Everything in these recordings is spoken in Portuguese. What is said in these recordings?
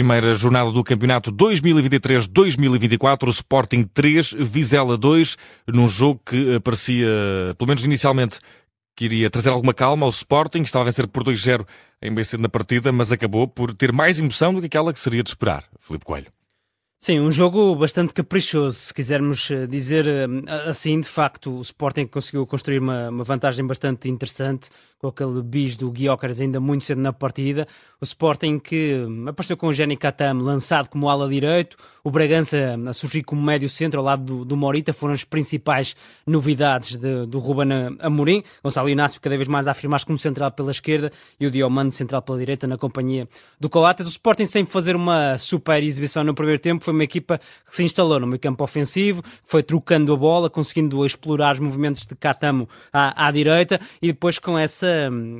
Primeira jornada do campeonato 2023-2024, o Sporting 3, Vizela 2, num jogo que parecia, pelo menos inicialmente, que iria trazer alguma calma ao Sporting, estava a vencer por 2-0 em bem na partida, mas acabou por ter mais emoção do que aquela que seria de esperar. Filipe Coelho. Sim, um jogo bastante caprichoso, se quisermos eh, dizer eh, assim. De facto, o Sporting conseguiu construir uma, uma vantagem bastante interessante com aquele bis do Guiocas ainda muito cedo na partida. O Sporting que apareceu com o Jenny Katam lançado como ala direito, o Bragança a surgir como médio centro ao lado do, do Morita, foram as principais novidades de, do Ruben Amorim. Gonçalo Inácio cada vez mais a afirmar-se como central pela esquerda e o Diomando central pela direita na companhia do Coates. O Sporting sem fazer uma super exibição no primeiro tempo, foi uma equipa que se instalou no meio campo ofensivo, foi trocando a bola, conseguindo explorar os movimentos de Catamo à, à direita e depois com essa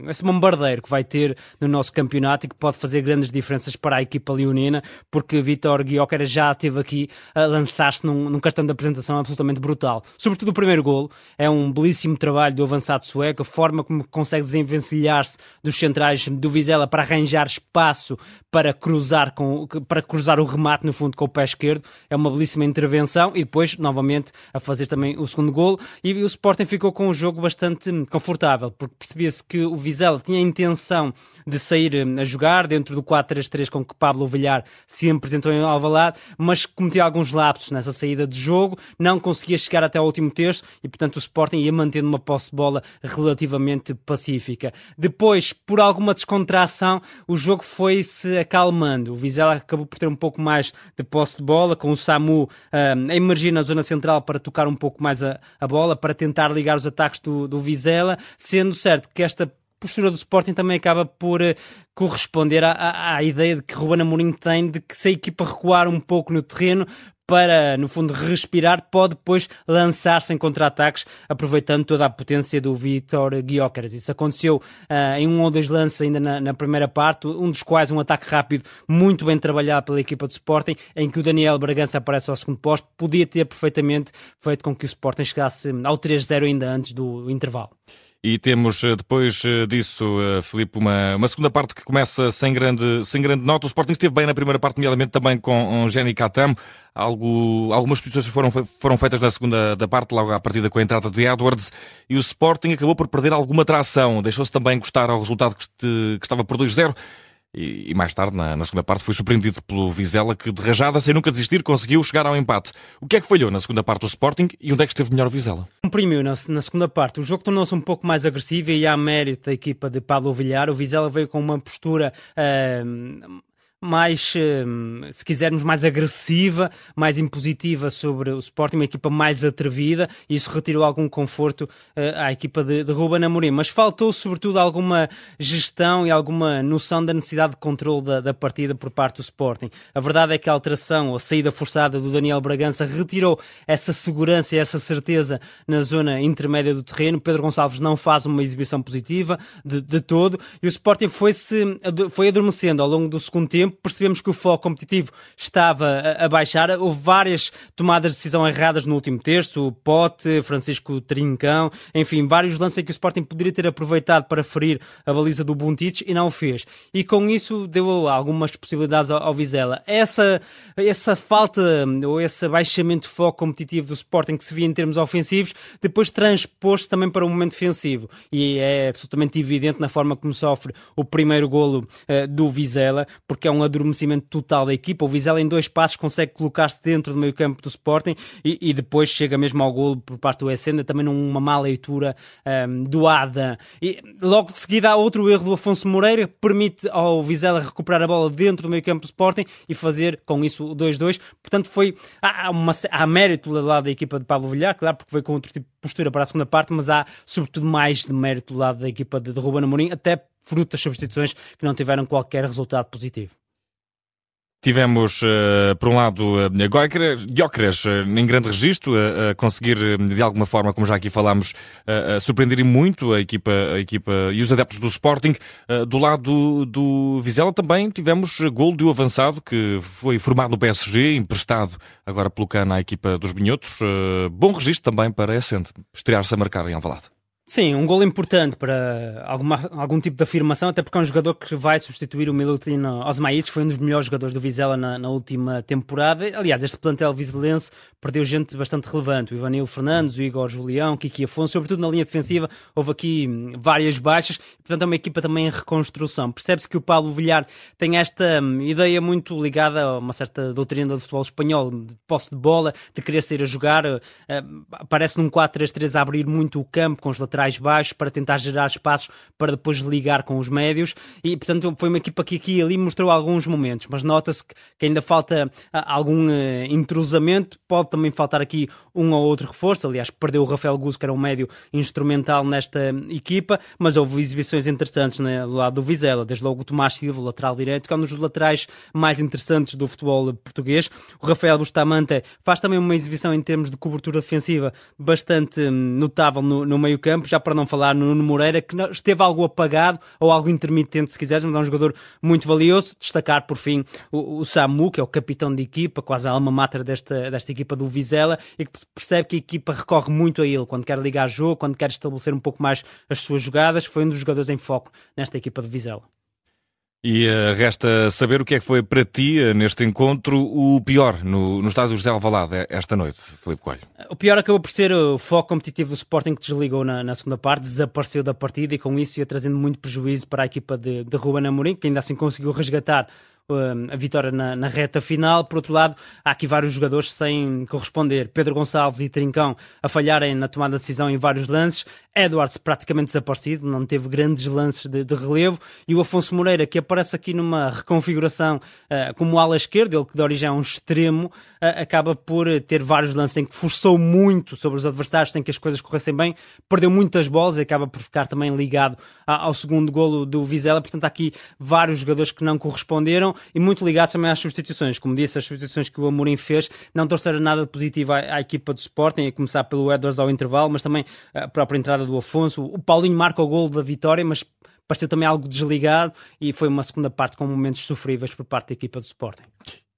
esse bombardeiro que vai ter no nosso campeonato e que pode fazer grandes diferenças para a equipa leonina, porque Vitor Guiocera já esteve aqui a lançar-se num, num, cartão de apresentação absolutamente brutal. Sobretudo o primeiro golo, é um belíssimo trabalho do avançado sueco, a forma como consegue desenvencilhar-se dos centrais do Vizela para arranjar espaço para cruzar, com, para cruzar o remate no fundo com o pé esquerdo, é uma belíssima intervenção. E depois, novamente, a fazer também o segundo golo. E o Sporting ficou com um jogo bastante confortável, porque percebia-se que o Vizela tinha a intenção de sair eh, a jogar dentro do 4-3-3 com que Pablo Villar se apresentou em Alvalade, mas cometia alguns lapsos nessa saída de jogo, não conseguia chegar até ao último terço e, portanto, o Sporting ia mantendo uma posse de bola relativamente pacífica. Depois, por alguma descontração, o jogo foi-se acalmando. O Vizela acabou por ter um pouco mais de posse de bola, com o Samu um, eh, a emergir na zona central para tocar um pouco mais a, a bola, para tentar ligar os ataques do, do Vizela, sendo certo que esta postura do Sporting também acaba por uh, corresponder à, à, à, ideia de que Ruben Amorim tem de que se a equipa recuar um pouco no terreno para, no fundo, respirar, pode depois lançar-se em contra-ataques, aproveitando toda a potência do Vitor Guiócaras. Isso aconteceu uh, em um ou dois lances ainda na, na, primeira parte, um dos quais um ataque rápido, muito bem trabalhado pela equipa do Sporting, em que o Daniel Bragança aparece ao segundo posto, podia ter perfeitamente feito com que o Sporting chegasse ao 3-0 ainda antes do intervalo. E temos eh, depois eh, disso, eh, Filipe, uma, uma segunda parte que começa sem grande, sem grande nota. O Sporting esteve bem na primeira parte, nomeadamente também com um Jenny Katam. Algo, algumas posições foram, foram feitas na segunda da parte, logo à partida com a entrada de Edwards. E o Sporting acabou por perder alguma tração. Deixou-se também gostar ao resultado que, que estava por 2-0. E, e, mais tarde, na, na, segunda parte, foi surpreendido pelo Vizela, que de rajada, sem nunca desistir, conseguiu chegar ao empate. O que é que falhou na segunda parte do Sporting e onde é que esteve melhor o Vizela? Comprimiu na, na segunda parte. O jogo tornou-se um pouco mais agressivo e há mérito da equipa de Pablo Villar. O Vizela veio com uma postura uh, mais, hum, se quisermos, mais agressiva, mais impositiva sobre o Sporting, uma equipa mais atrevida, e isso retirou algum conforto uh, à equipa de, de Ruben Amorim. Mas faltou, sobretudo, alguma gestão e alguma noção da necessidade de controle da, da partida por parte do Sporting. A verdade é que a alteração, a saída forçada do Daniel Bragança retirou essa segurança e essa certeza na zona intermédia do terreno. Pedro Gonçalves não faz uma exibição positiva de, de todo, e o Sporting foi-se foi adormecendo ao longo do segundo tempo tempo percebemos que o foco competitivo estava a, baixar. Houve várias tomadas de decisão erradas no último terço, o Pote, Francisco Trincão, enfim, vários lances que o Sporting poderia ter aproveitado para ferir a baliza do Buntic e não o fez. E com isso deu algumas possibilidades ao, ao Vizela. Essa, essa falta ou esse baixamento de foco competitivo do Sporting que se via em termos ofensivos, depois transpôs-se também para o momento defensivo. E é absolutamente evidente na forma como sofre o primeiro golo uh, do Vizela, porque é um um adormecimento total da equipa. O Vizela em dois passos consegue colocar-se dentro do meio campo do Sporting e, e, depois chega mesmo ao golo por parte do Essenda, também numa má leitura um, do Ada. E logo de seguida há outro erro do Afonso Moreira, que permite ao Vizela recuperar a bola dentro do meio campo do Sporting e fazer com isso o 2-2. Portanto, foi há, uma, há mérito do lado da equipa de Pablo Villar, claro, porque veio com outro tipo de postura para a segunda parte, mas há sobretudo mais de mérito do lado da equipa de, de Ruben Amorim, até fruto das substituições que não tiveram qualquer resultado positivo. Tivemos, uh, por um lado, uh, Gyökeres uh, em grande registro, a conseguir, de alguma forma, como já aqui falámos, uh, surpreender muito a equipa, a equipa e os adeptos do Sporting. do lado do, Vizela também tivemos gol de um avançado que foi formado no PSG, emprestado agora pelo Cana à equipa dos Binhotos. bom registro também para a Essente, estrear-se a marcar em Alvalade. Sim, um gol importante para alguma, algum tipo de afirmação, até porque é um jogador que vai substituir o Milutin Osmaic, que foi um dos melhores jogadores do Vizela na, na, última temporada. Aliás, este plantel vizelense perdeu gente bastante relevante, o Ivanil Fernandes, o Igor Julião, Kiki Afonso, sobretudo na linha defensiva, houve aqui hum, várias baixas, portanto é uma equipa também em reconstrução. Percebe-se que o Paulo Villar tem esta hum, ideia muito ligada a uma certa doutrina do futebol espanhol, de posse de bola, de querer sair a jogar, uh, parece num 4-3-3 a abrir muito o campo com os laterais baixos para tentar gerar espaços para depois ligar com os médios. E portanto foi uma equipa que aqui e ali mostrou alguns momentos, mas nota-se que, ainda falta ah, algum uh, intrusamento, pode também faltar aqui um ou outro reforço, aliás perdeu o Rafael Guzzo que era um médio instrumental nesta equipa, mas houve exibições interessantes né, do lado do Vizela, desde logo o Tomás Silva, lateral direito, que é um dos laterais mais interessantes do futebol português. O Rafael Bustamante faz também uma exibição em termos de cobertura defensiva bastante hum, notável no, no meio campo, já para não falar no Nuno Moreira, que esteve algo apagado ou algo intermitente, se quiseres, mas é um jogador muito valioso. Destacar, por fim, o, o Samu, que é o capitão de equipa, quase a alma mater desta, desta equipa do Vizela, e que percebe que a equipa recorre muito a ele quando quer ligar jogo, quando quer estabelecer um pouco mais as suas jogadas. Foi um dos jogadores em foco nesta equipa do Vizela. E uh, resta saber o que é que foi para ti, uh, neste encontro, o pior no, no estádio José Alvalade eh, esta noite, Filipe Coelho. O pior acabou por ser o foco competitivo do Sporting que desligou na, na, segunda parte, desapareceu da partida e com isso ia trazendo muito prejuízo para a equipa de, de Ruben Amorim, que ainda assim conseguiu resgatar a vitória na, na, reta final. Por outro lado, há aqui vários jogadores sem corresponder. Pedro Gonçalves e Trincão a falharem na tomada de decisão em vários lances. Edwards praticamente desaparecido, não teve grandes lances de, de relevo. E o Afonso Moreira, que aparece aqui numa reconfiguração uh, como ala esquerda, ele que de origem é um extremo, uh, acaba por ter vários lances em que forçou muito sobre os adversários, sem que as coisas corressem bem, perdeu muitas bolas e acaba por ficar também ligado a, ao segundo golo do Vizela. Portanto, há aqui vários jogadores que não corresponderam e muito ligados também às substituições. Como disse, as substituições que o Amorim fez não trouxeram nada de positivo à, à, equipa do Sporting, a começar pelo Edwards ao intervalo, mas também a própria entrada do Afonso. O Paulinho marca o gol da vitória, mas pareceu também algo desligado e foi uma segunda parte com momentos sofríveis por parte da equipa do Sporting.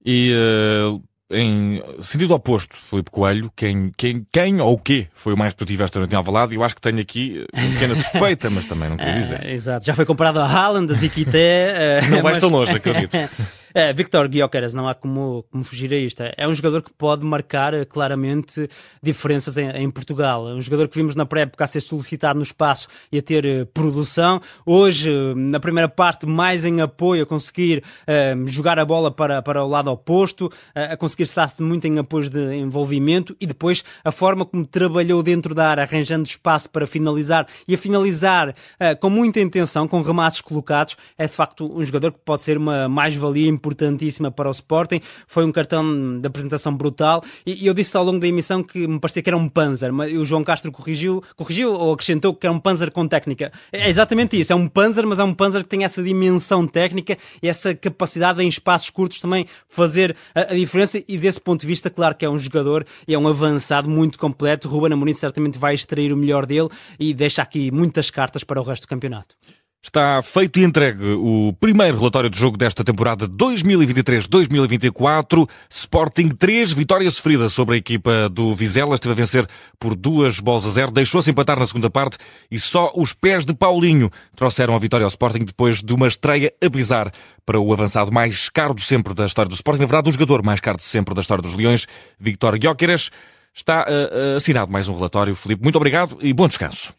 E uh, em sentido oposto, Felipe Coelho, quem, quem, quem ou o quê foi o mais produtivo esta noite em Alvalade? Eu acho que tenho aqui uma pequena suspeita, mas também não queria dizer. É, exato, já foi comparado a Haaland, a Ziquité... não vais mas... tão longe, acredito. É, Victor Guiocaras, não há como, como fugir a isto. É um jogador que pode marcar eh, claramente diferenças em, em Portugal. É um jogador que vimos na pré-época a ser solicitado no espaço e a ter uh, produção. Hoje, uh, na primeira parte, mais em apoio, a conseguir jogar a bola para, para o lado oposto, a conseguir estar muito em apoio de envolvimento e depois a forma como trabalhou dentro da área, arranjando espaço para finalizar e a finalizar com muita intenção, com remates colocados, é de facto um jogador que pode ser uma mais-valia importantíssima para o Sporting. Foi um cartão de apresentação brutal e, eu disse ao longo da emissão que me parecia que era um Panzer, mas o João Castro corrigiu, corrigiu ou acrescentou que era um Panzer com técnica. É exatamente isso, é um Panzer, mas é um Panzer que tem essa dimensão técnica e essa capacidade em espaços curtos também fazer a, a diferença e desse ponto de vista, claro que é um jogador e é um avançado muito completo. Ruben Amorim certamente vai extrair o melhor dele e deixa aqui muitas cartas para o resto do campeonato. Está feito e entregue o primeiro relatório de jogo desta temporada 2023-2024. Sporting 3, vitória sofrida sobre a equipa do Vizela. Esteve a vencer por duas bolas a zero. Deixou-se empatar na segunda parte e só os pés de Paulinho trouxeram a vitória ao Sporting depois de uma estreia a bizar para o avançado mais caro de sempre da história do Sporting. Na verdade, o jogador mais caro de sempre da história dos Leões, Victor Gyökeres. Está uh, assinado mais um relatório. Felipe, muito obrigado e bom descanso.